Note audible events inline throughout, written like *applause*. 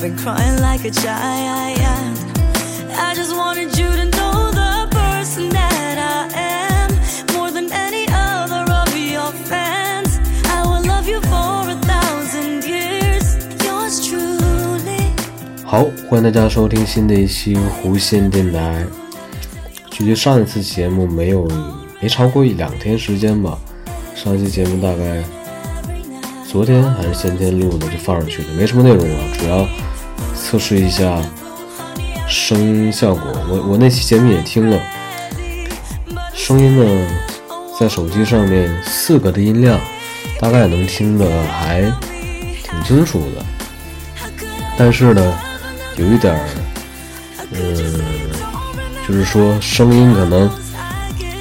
been crying like a child. I just wanted you to know the person that I am more than any other of your fans. I will love you for a thousand years. Yours truly. 好，欢迎大家收听新的一期弧线电台。距离上一次节目没有没超过一两天时间吧，上一期节目大概昨天还是前天录的就放上去了，没什么内容了，主要测试一下声音效果。我我那期节目也听了，声音呢在手机上面四个的音量，大概能听得还挺清楚的，但是呢。有一点儿，嗯，就是说声音可能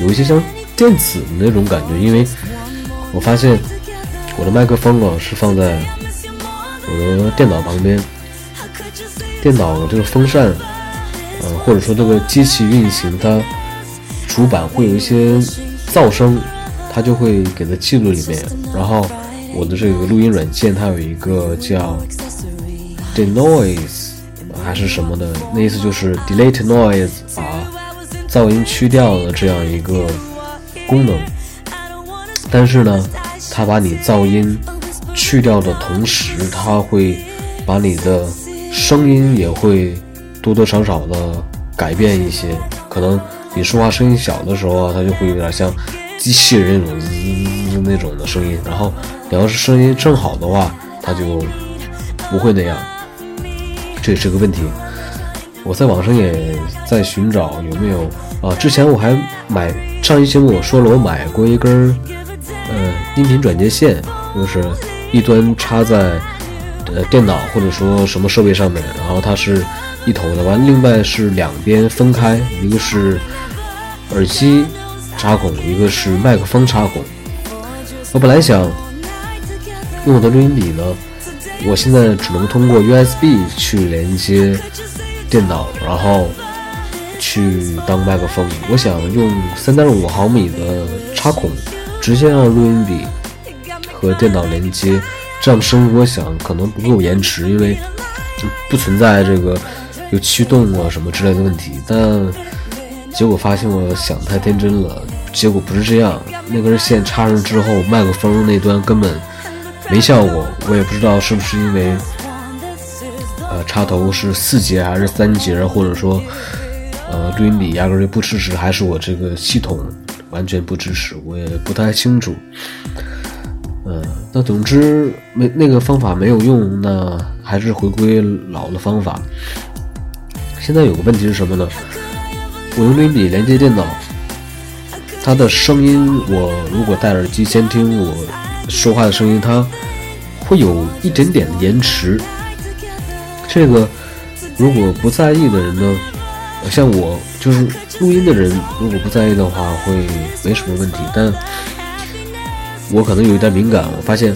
有一些像电子的那种感觉，因为我发现我的麦克风啊是放在我的电脑旁边，电脑这个风扇，呃，或者说这个机器运行，它主板会有一些噪声，它就会给它记录里面。然后我的这个录音软件它有一个叫 Denoise。还是什么的，那意思就是 delete noise，把噪音去掉的这样一个功能。但是呢，它把你噪音去掉的同时，它会把你的声音也会多多少少的改变一些。可能你说话声音小的时候啊，它就会有点像机器人那种滋滋那种的声音。然后你要是声音正好的话，它就不会那样。这也是个问题，我在网上也在寻找有没有啊。之前我还买上一期节目我说了，我买过一根呃音频转接线，就是一端插在呃电脑或者说什么设备上面，然后它是一头的，完另外是两边分开，一个是耳机插孔，一个是麦克风插孔。我本来想用我的录音笔呢。我现在只能通过 USB 去连接电脑，然后去当麦克风。我想用3.5毫米的插孔，直接让录音笔和电脑连接，这样声音我想可能不够延迟，因为不存在这个有驱动啊什么之类的问题。但结果发现我想太天真了，结果不是这样。那根线插上之后，麦克风那端根本。没效果，我也不知道是不是因为，呃，插头是四节还是三节，或者说，呃，录音笔压根就不支持，还是我这个系统完全不支持，我也不太清楚。那总之没那个方法没有用，那还是回归老的方法。现在有个问题是什么呢？我用录音笔连接电脑，它的声音，我如果戴耳机监听我。说话的声音，它会有一点点的延迟。这个如果不在意的人呢，像我就是录音的人，如果不在意的话，会没什么问题。但我可能有一点敏感，我发现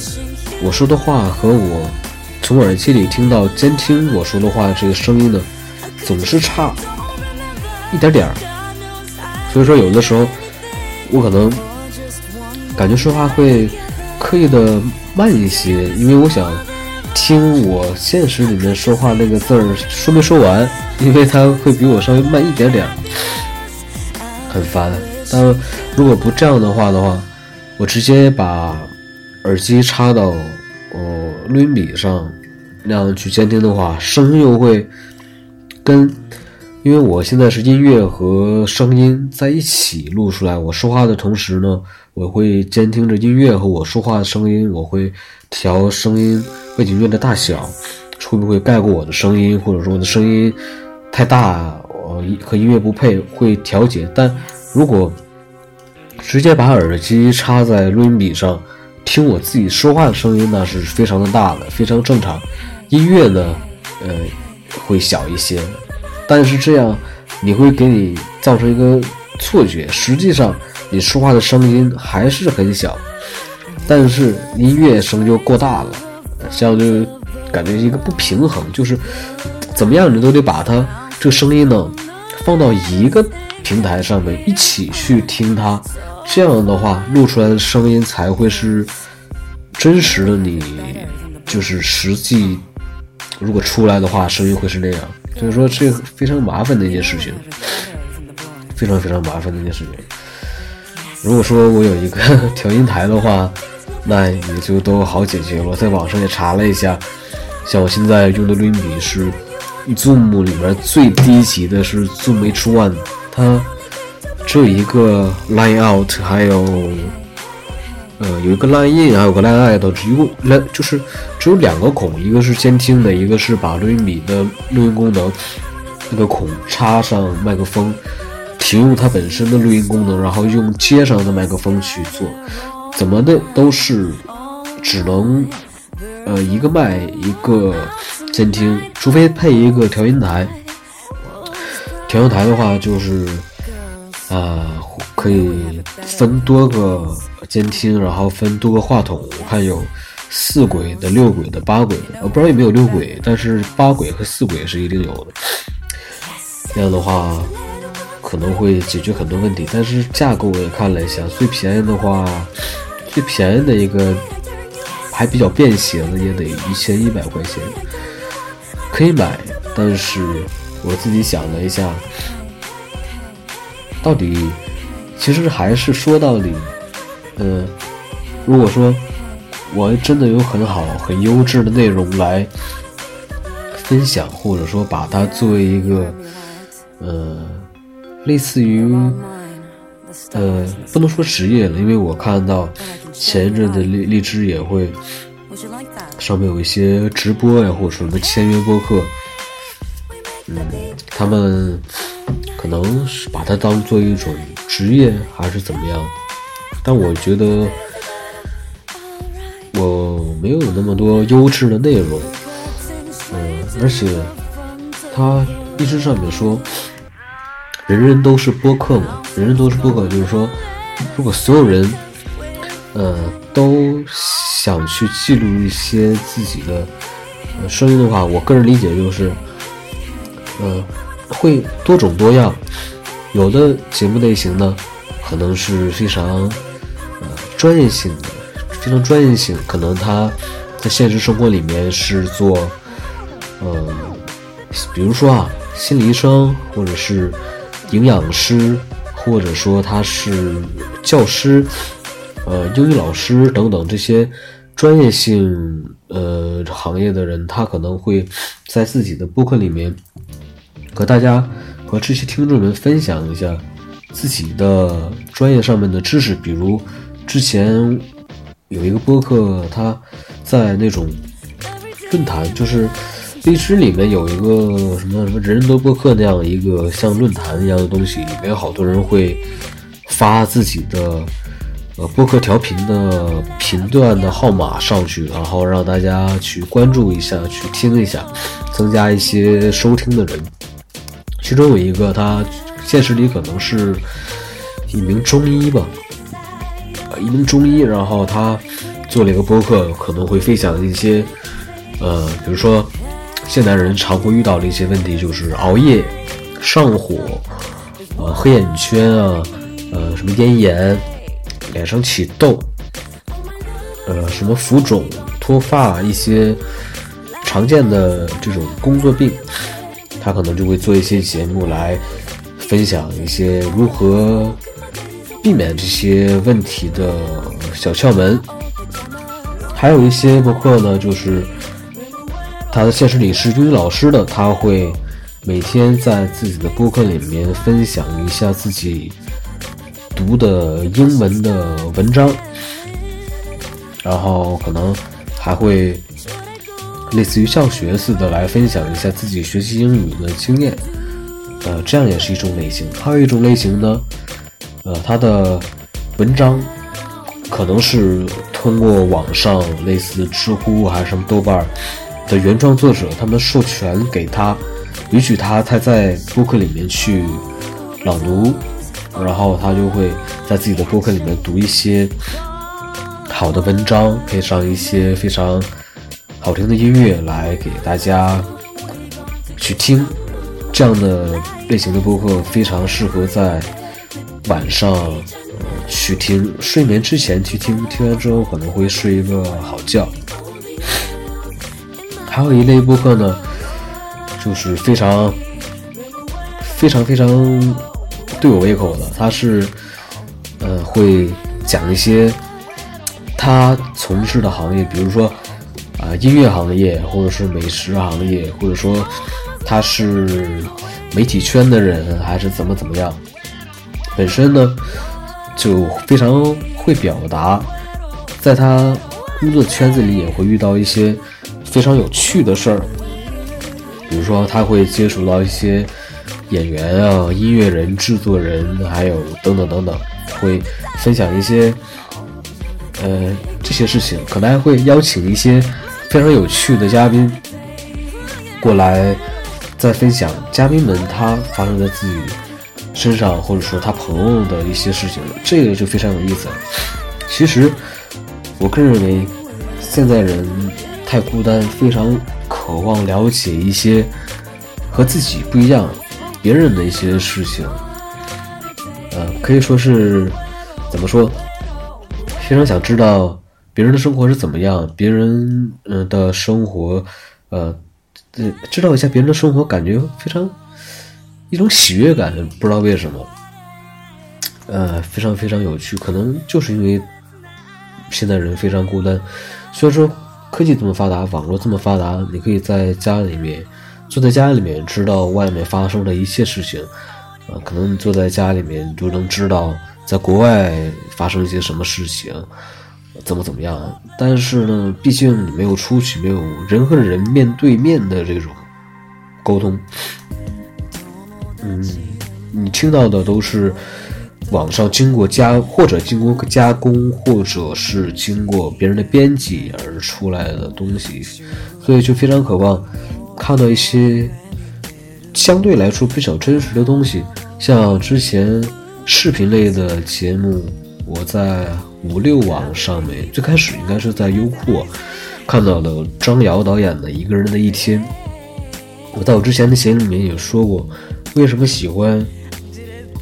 我说的话和我从耳机里听到监听我说的话这个声音呢，总是差一点点儿。所以说，有的时候我可能感觉说话会。刻意的慢一些，因为我想听我现实里面说话那个字儿说没说完，因为它会比我稍微慢一点点，很烦。但如果不这样的话的话，我直接把耳机插到呃录音笔上，那样去监听的话，声音又会跟。因为我现在是音乐和声音在一起录出来，我说话的同时呢，我会监听着音乐和我说话的声音，我会调声音背景音乐的大小，会不会盖过我的声音，或者说我的声音太大，我和音乐不配，会调节。但如果直接把耳机插在录音笔上听我自己说话的声音，那是非常的大的，非常正常。音乐呢，呃，会小一些。但是这样，你会给你造成一个错觉，实际上你说话的声音还是很小，但是音乐声就过大了，这样就感觉一个不平衡，就是怎么样你都得把它这个声音呢放到一个平台上面一起去听它，这样的话录出来的声音才会是真实的你，就是实际如果出来的话，声音会是那样。所以说，这非常麻烦的一件事情，非常非常麻烦的一件事情。如果说我有一个 *laughs* 调音台的话，那也就都好解决了。在网上也查了一下，像我现在用的录音笔是 Zoom 里面最低级的，是 Zoom H1，它只有一个 Line Out，还有呃有一个 Line In，还有个 Line Out，只有来就是只有两个孔，一个是监听的，一个是把录音笔的录音功能那个孔插上麦克风。停用它本身的录音功能，然后用接上的麦克风去做，怎么的都是只能呃一个麦一个监听，除非配一个调音台。调音台的话就是啊可以分多个监听，然后分多个话筒。我看有四轨的、六轨的、八轨的，我不知道有没有六轨，但是八轨和四轨是一定有的。这样的话。可能会解决很多问题，但是价格我也看了一下，最便宜的话，最便宜的一个还比较便携的也得一千一百块钱，可以买。但是我自己想了一下，到底其实还是说到底，嗯，如果说我真的有很好很优质的内容来分享，或者说把它作为一个，呃。类似于，呃，不能说职业了，因为我看到前一阵的荔荔枝也会上面有一些直播呀，或者什么签约播客，嗯，他们可能是把它当做一种职业还是怎么样？但我觉得我没有那么多优质的内容，嗯，而且他一直上面说。人人都是播客嘛，人人都是播客，就是说，如果所有人，呃，都想去记录一些自己的声音的话，我个人理解就是，呃，会多种多样。有的节目类型呢，可能是非常呃专业性的，非常专业性，可能他在现实生活里面是做，呃，比如说啊，心理医生，或者是。营养师，或者说他是教师，呃，英语老师等等这些专业性呃行业的人，他可能会在自己的播客里面和大家和这些听众们分享一下自己的专业上面的知识。比如之前有一个播客，他在那种论坛，就是。荔枝里面有一个什么什么人人都播客那样一个像论坛一样的东西，里面有好多人会发自己的呃播客调频的频段的号码上去，然后让大家去关注一下，去听一下，增加一些收听的人。其中有一个他现实里可能是一名中医吧，一名中医，然后他做了一个播客，可能会分享一些呃，比如说。现代人常会遇到的一些问题就是熬夜、上火、呃黑眼圈啊、呃什么咽炎、脸上起痘、呃什么浮肿、脱发一些常见的这种工作病，他可能就会做一些节目来分享一些如何避免这些问题的小窍门。还有一些博客呢，就是。他的现实里是英语老师的，他会每天在自己的播客里面分享一下自己读的英文的文章，然后可能还会类似于上学似的来分享一下自己学习英语的经验，呃，这样也是一种类型。还有一种类型呢，呃，他的文章可能是通过网上类似知乎还是什么豆瓣。的原创作者，他们授权给他，允许他他在播客里面去朗读，然后他就会在自己的播客里面读一些好的文章，配上一些非常好听的音乐来给大家去听。这样的类型的播客非常适合在晚上去听，睡眠之前去听，听完之后可能会睡一个好觉。*laughs* 还有一类播客呢，就是非常非常非常对我胃口的，它是呃会讲一些他从事的行业，比如说啊音乐行业，或者是美食行业，或者说他是媒体圈的人，还是怎么怎么样。本身呢，就非常会表达，在他工作圈子里也会遇到一些非常有趣的事儿，比如说他会接触到一些演员啊、音乐人、制作人，还有等等等等，会分享一些呃这些事情，可能还会邀请一些非常有趣的嘉宾过来，再分享嘉宾们他发生在自己。身上，或者说他朋友的一些事情，这个就非常有意思。其实，我个人认为，现在人太孤单，非常渴望了解一些和自己不一样、别人的一些事情。呃，可以说是怎么说？非常想知道别人的生活是怎么样，别人嗯的生活，呃，知道一下别人的生活，感觉非常。一种喜悦感，不知道为什么，呃，非常非常有趣。可能就是因为现在人非常孤单。虽然说科技这么发达，网络这么发达，你可以在家里面坐在家里面，知道外面发生的一切事情。啊，可能坐在家里面就能知道在国外发生一些什么事情，怎么怎么样。但是呢，毕竟你没有出去，没有人和人面对面的这种沟通。嗯，你听到的都是网上经过加或者经过加工，或者是经过别人的编辑而出来的东西，所以就非常渴望看到一些相对来说比较真实的东西。像之前视频类的节目，我在五六网上面最开始应该是在优酷看到了张瑶导演的《一个人的一天》，我在我之前的节里面也说过。为什么喜欢，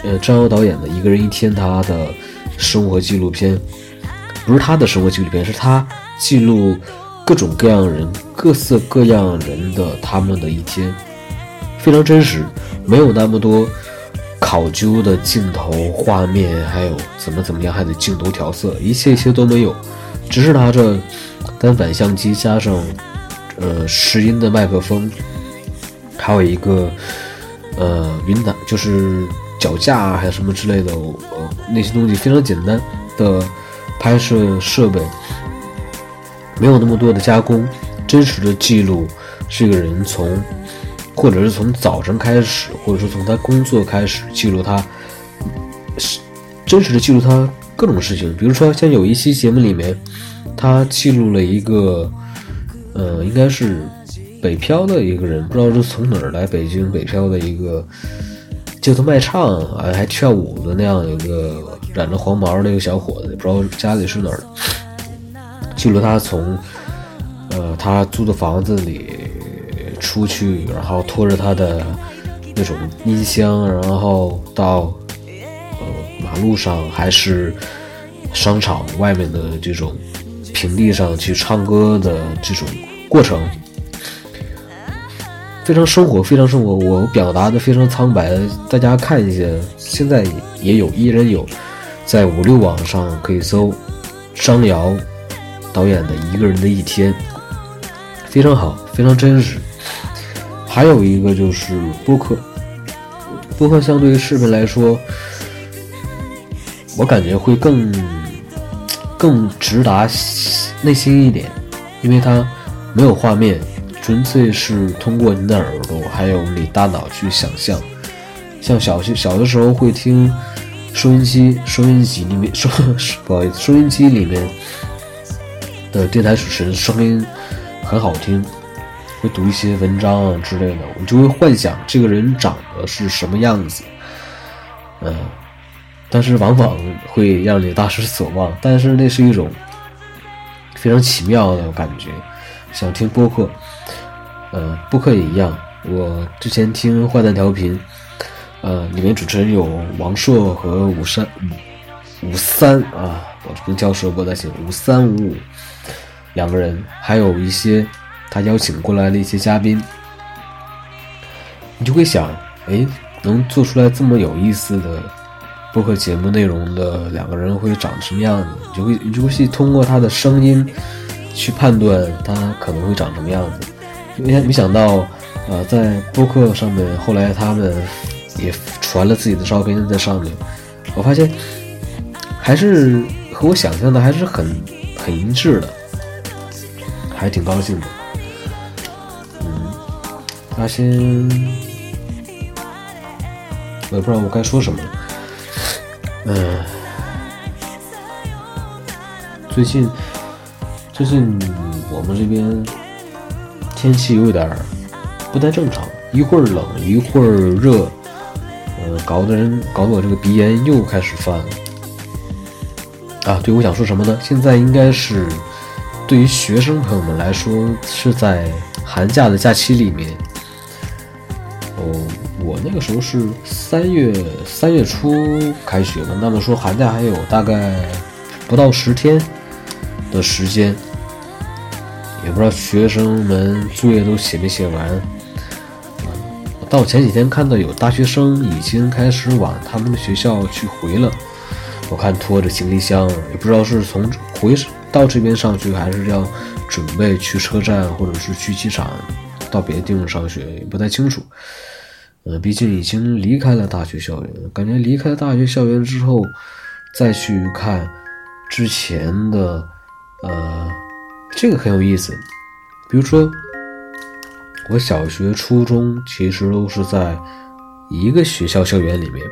呃，张瑶导演的《一个人一天》他的生活纪录片，不是他的生活纪录片，是他记录各种各样人、各色各样人的他们的一天，非常真实，没有那么多考究的镜头画面，还有怎么怎么样，还得镜头调色，一切一切都没有，只是拿着单反相机加上呃拾音的麦克风，还有一个。呃，云台就是脚架啊还是什么之类的，呃，那些东西非常简单的拍摄设备，没有那么多的加工，真实的记录这个人从，或者是从早晨开始，或者说从他工作开始记录他，是真实的记录他各种事情。比如说像有一期节目里面，他记录了一个，呃，应该是。北漂的一个人，不知道是从哪儿来北京北漂的一个街头卖唱啊，还跳舞的那样一个染着黄毛的一个小伙子，不知道家里是哪儿。记录他从呃他租的房子里出去，然后拖着他的那种音箱，然后到呃马路上还是商场外面的这种平地上去唱歌的这种过程。非常生活，非常生活。我表达的非常苍白，大家看一下。现在也有，依然有，在五六网上可以搜张瑶导演的一个人的一天，非常好，非常真实。还有一个就是播客，播客相对于视频来说，我感觉会更更直达内心一点，因为它没有画面。纯粹是通过你的耳朵，还有你大脑去想象。像小小小的时候会听收音机，收音机里面收 *laughs* 不好意思，收音机里面的电台主持人声音很好听，会读一些文章啊之类的，我就会幻想这个人长得是什么样子。嗯，但是往往会让你大失所望。但是那是一种非常奇妙的感觉。想听播客。呃，播客也一样。我之前听坏蛋调频，呃，里面主持人有王朔和五三，五三啊，我这跟教授不太行，五三五五两个人，还有一些他邀请过来的一些嘉宾，你就会想，哎，能做出来这么有意思的播客节目内容的两个人会长什么样子？你就会你就会去通过他的声音去判断他可能会长什么样子。没没想到，呃，在播客上面，后来他们也传了自己的照片在上面，我发现还是和我想象的还是很很一致的，还挺高兴的。嗯，发现我也不知道我该说什么了。嗯，最近最近我们这边。天气有点不太正常，一会儿冷一会儿热，呃，搞得人搞得我这个鼻炎又开始犯了。啊，对，我想说什么呢？现在应该是对于学生朋友们来说是在寒假的假期里面。哦，我那个时候是三月三月初开学的，那么说寒假还有大概不到十天的时间。也不知道学生们作业都写没写完。到前几天看到有大学生已经开始往他们的学校去回了，我看拖着行李箱，也不知道是从回到这边上学，还是要准备去车站或者是去机场到别的地方上学，也不太清楚。呃，毕竟已经离开了大学校园，感觉离开大学校园之后，再去看之前的，呃。这个很有意思，比如说，我小学、初中其实都是在一个学校校园里面，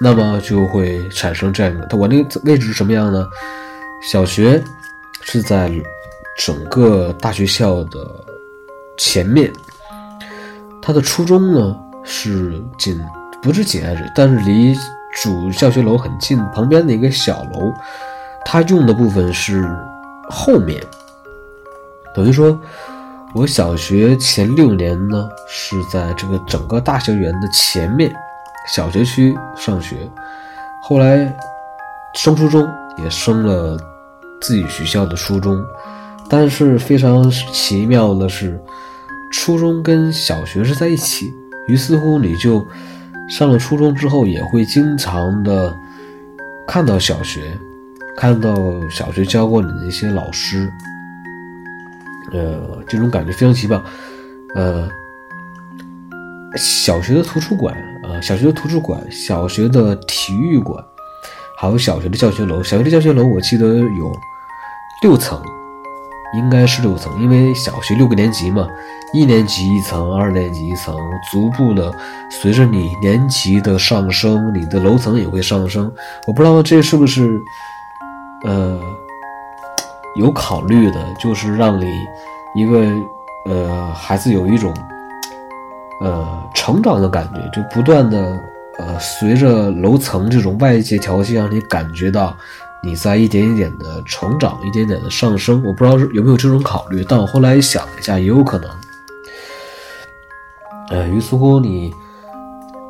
那么就会产生这样的。它我那个位置是什么样呢？小学是在整个大学校的前面，它的初中呢是紧不是紧挨着，但是离主教学楼很近，旁边的一个小楼，它用的部分是后面。等于说，我小学前六年呢是在这个整个大校园的前面小学区上学，后来升初中也升了自己学校的初中，但是非常奇妙的是，初中跟小学是在一起，于是乎你就上了初中之后也会经常的看到小学，看到小学教过你的一些老师。呃，这种感觉非常奇妙。呃，小学的图书馆，呃，小学的图书馆，小学的体育馆，还有小学的教学楼。小学的教学楼我记得有六层，应该是六层，因为小学六个年级嘛，一年级一层，二年级一层，逐步的随着你年级的上升，你的楼层也会上升。我不知道这是不是，呃。有考虑的，就是让你一个呃孩子有一种呃成长的感觉，就不断的呃随着楼层这种外界条件，让你感觉到你在一点一点的成长，一点点的上升。我不知道有没有这种考虑，但我后来想了一下，也有可能。呃，于是乎，你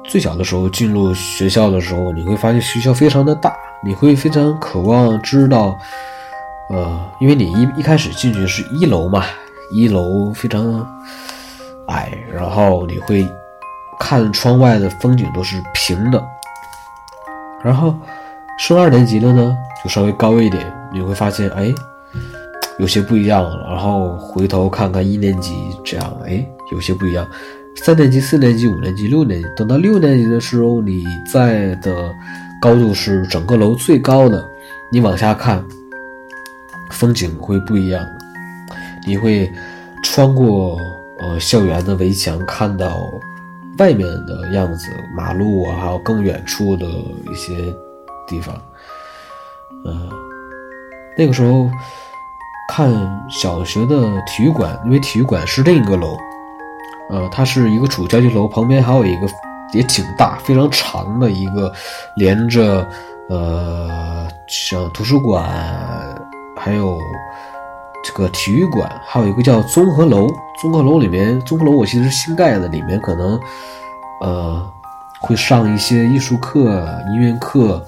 最小的时候进入学校的时候，你会发现学校非常的大，你会非常渴望知道。呃，因为你一一开始进去是一楼嘛，一楼非常矮，然后你会看窗外的风景都是平的。然后升二年级了呢，就稍微高一点，你会发现哎，有些不一样。然后回头看看一年级，这样哎，有些不一样。三年级、四年级、五年级、六年级，等到六年级的时候，你在的高度是整个楼最高的，你往下看。风景会不一样，你会穿过呃校园的围墙，看到外面的样子，马路啊，还有更远处的一些地方。嗯，那个时候看小学的体育馆，因为体育馆是另一个楼，呃，它是一个主教学楼，旁边还有一个也挺大、非常长的一个连着呃像图书馆。还有这个体育馆，还有一个叫综合楼。综合楼里面，综合楼我记得是新盖的，里面可能呃会上一些艺术课、音乐课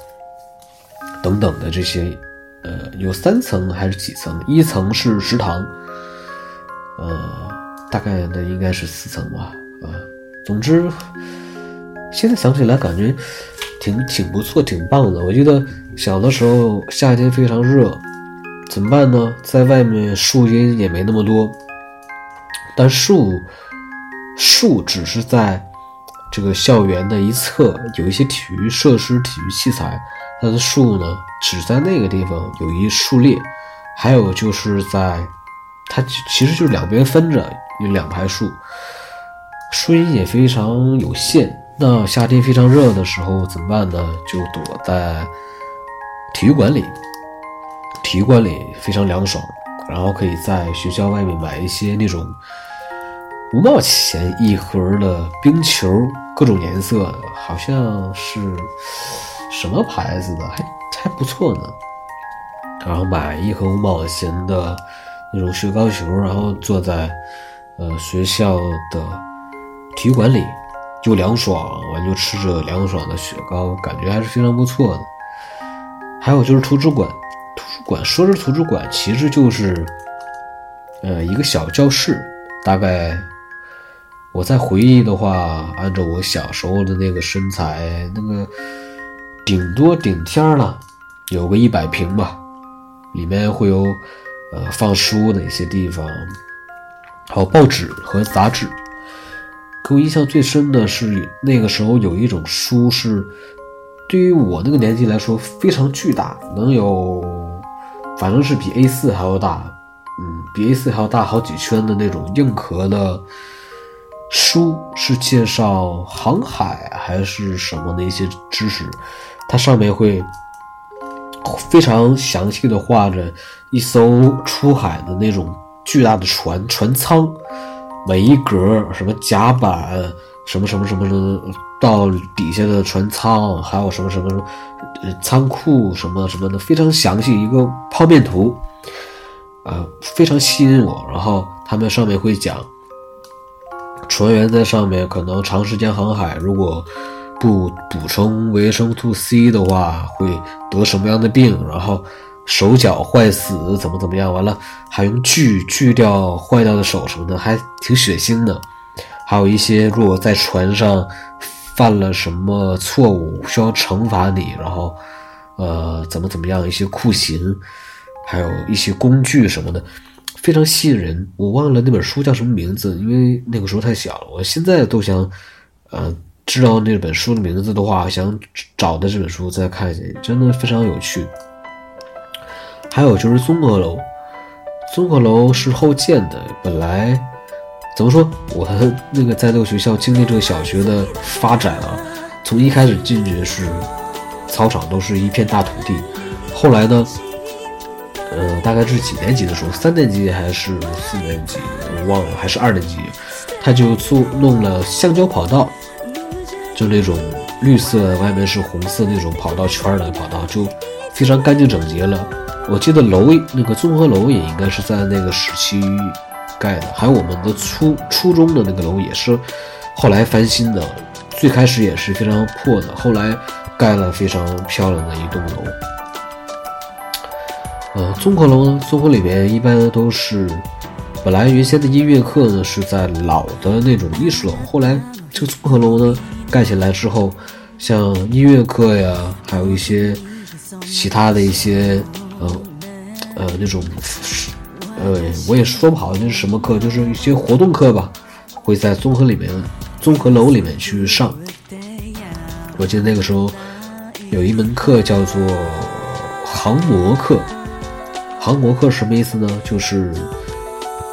等等的这些，呃，有三层还是几层？一层是食堂，呃，大概那应该是四层吧，啊，总之，现在想起来感觉挺挺不错，挺棒的。我记得小的时候夏天非常热，怎么办呢？在外面树荫也没那么多，但树树只是在。这个校园的一侧有一些体育设施、体育器材，它的树呢只在那个地方有一树列，还有就是在它其实就是两边分着有两排树，树荫也非常有限。那夏天非常热的时候怎么办呢？就躲在体育馆里，体育馆里非常凉爽，然后可以在学校外面买一些那种。五毛钱一盒的冰球，各种颜色，好像是什么牌子的，还还不错呢。然后买一盒五毛钱的那种雪糕球，然后坐在呃学校的体育馆里，又凉爽，完就吃着凉爽的雪糕，感觉还是非常不错的。还有就是图书馆，图书馆说是图书馆，其实就是呃一个小教室，大概。我在回忆的话，按照我小时候的那个身材，那个顶多顶天了，有个一百平吧，里面会有呃放书的一些地方，还有报纸和杂志。给我印象最深的是那个时候有一种书是，对于我那个年纪来说非常巨大，能有反正是比 A4 还要大，嗯，比 A4 还要大好几圈的那种硬壳的。书是介绍航海还是什么的一些知识，它上面会非常详细的画着一艘出海的那种巨大的船船舱，每一格什么甲板，什么什么什么的，到底下的船舱，还有什么什么呃仓库什么什么的，非常详细一个剖面图，啊，非常吸引我。然后他们上面会讲。船员在上面可能长时间航海，如果不补充维生素 C 的话，会得什么样的病？然后手脚坏死怎么怎么样？完了还用锯锯掉坏掉的手什么的，还挺血腥的。还有一些如果在船上犯了什么错误需要惩罚你，然后呃怎么怎么样一些酷刑，还有一些工具什么的。非常吸引人，我忘了那本书叫什么名字，因为那个时候太小了。我现在都想，呃，知道那本书的名字的话，想找的这本书再看一下，真的非常有趣。还有就是综合楼，综合楼是后建的，本来怎么说，我那个在这个学校经历这个小学的发展啊，从一开始进去是操场都是一片大土地，后来呢。呃，大概是几年级的时候，三年级还是四年级，我忘了，还是二年级，他就做弄了橡胶跑道，就那种绿色，外面是红色那种跑道圈的跑道，就非常干净整洁了。我记得楼那个综合楼也应该是在那个时期盖的，还有我们的初初中的那个楼也是后来翻新的，最开始也是非常破的，后来盖了非常漂亮的一栋楼。呃，综合楼呢，综合里面一般都是，本来原先的音乐课呢是在老的那种艺术楼，后来这个综合楼呢盖起来之后，像音乐课呀，还有一些其他的一些呃呃那种呃我也说不好那是什么课，就是一些活动课吧，会在综合里面综合楼里面去上。我记得那个时候有一门课叫做航模课。航模课什么意思呢？就是，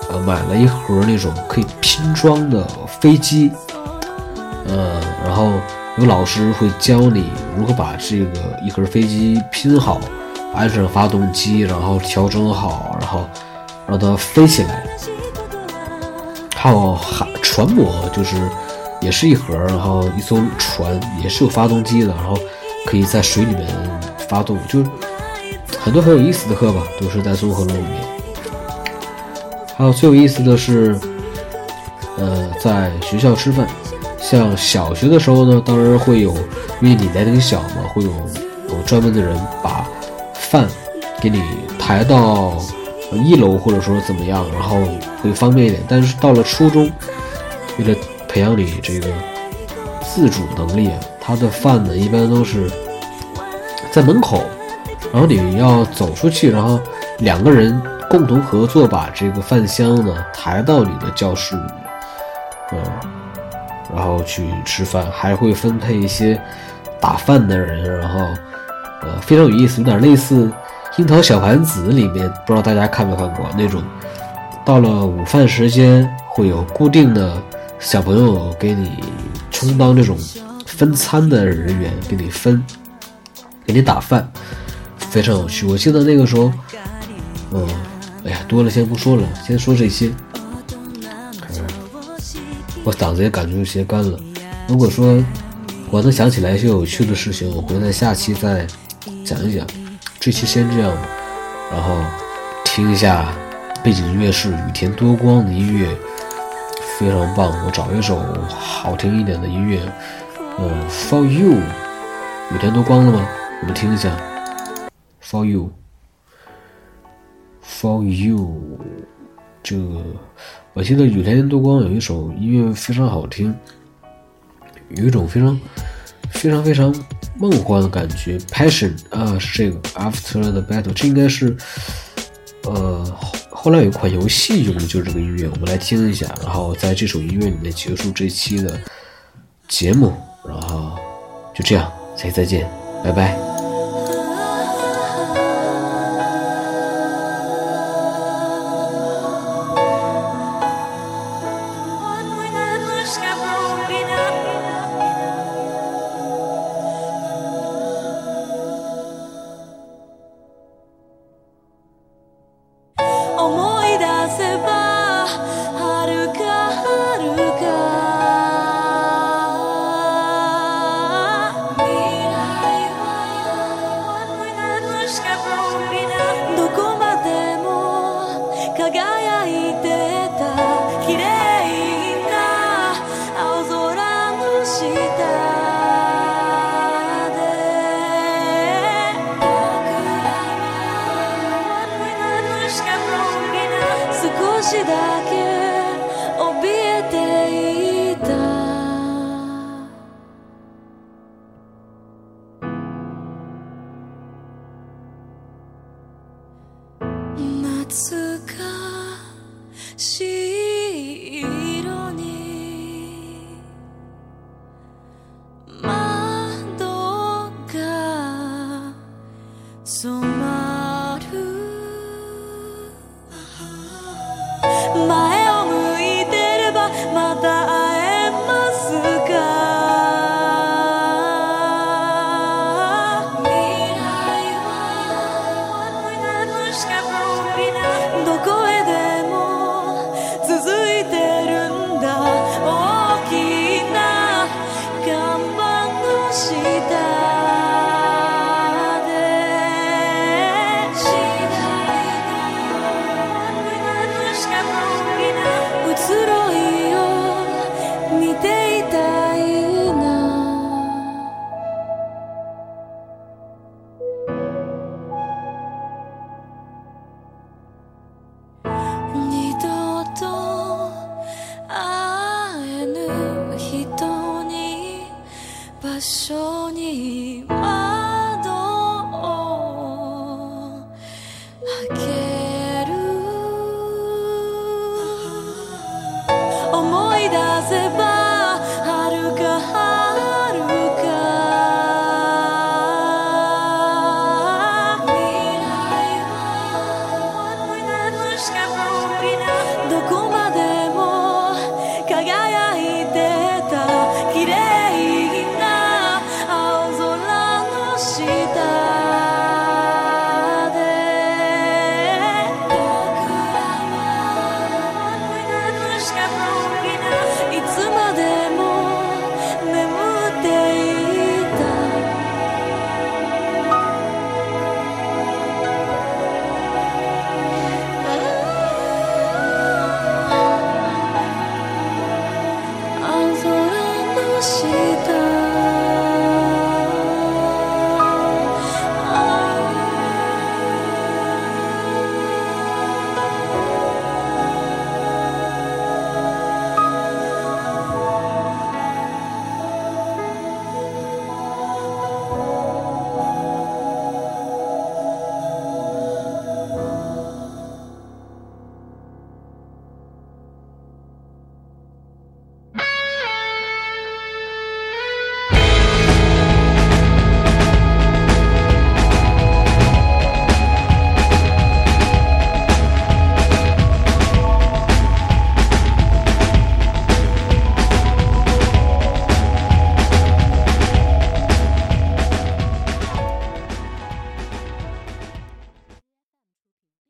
呃，买了一盒那种可以拼装的飞机，呃，然后有老师会教你如何把这个一盒飞机拼好，安上发动机，然后调整好，然后让它飞起来。还有海船模，就是也是一盒，然后一艘船也是有发动机的，然后可以在水里面发动，就。很多很有意思的课吧，都是在综合楼里面。还有最有意思的是，呃，在学校吃饭。像小学的时候呢，当然会有，因为你年龄小嘛，会有有专门的人把饭给你抬到一楼，或者说怎么样，然后会方便一点。但是到了初中，为了培养你这个自主能力，他的饭呢一般都是在门口，然后你要走出去，然后两个人共同合作把这个饭箱呢抬到你的教室里面，嗯，然后去吃饭，还会分配一些打饭的人，然后呃非常有意思，有点类似《樱桃小丸子》里面，不知道大家看没看过那种，到了午饭时间会有固定的小朋友给你充当这种分餐的人员，给你分，给你打饭，非常有趣。我记得那个时候，嗯，哎呀，多了先不说了，先说这些。我嗓子也感觉有些干了。如果说我能想起来一些有趣的事情，我会在下期再讲一讲。这期先这样吧，然后听一下背景音乐是雨田多光的音乐，非常棒。我找一首好听一点的音乐，嗯，For You，雨田多光了吗？我们听一下，For You，For You，这个。我记得雨田多光有一首音乐非常好听，有一种非常非常非常梦幻的感觉。Passion 啊，是这个 After the Battle，这应该是呃后来有一款游戏用的就是这个音乐。我们来听一下，然后在这首音乐里面结束这期的节目，然后就这样，下期再见，拜拜。思